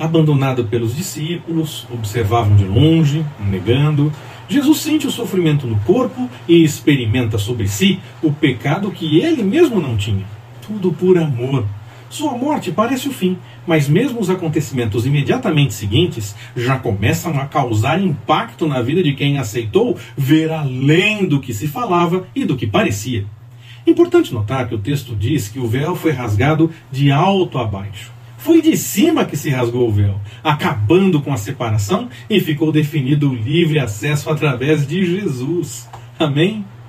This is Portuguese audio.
abandonado pelos discípulos, observavam de longe, negando. Jesus sente o sofrimento no corpo e experimenta sobre si o pecado que ele mesmo não tinha. Tudo por amor. Sua morte parece o fim, mas mesmo os acontecimentos imediatamente seguintes já começam a causar impacto na vida de quem aceitou ver além do que se falava e do que parecia. Importante notar que o texto diz que o véu foi rasgado de alto a baixo. Foi de cima que se rasgou o véu, acabando com a separação e ficou definido o livre acesso através de Jesus. Amém?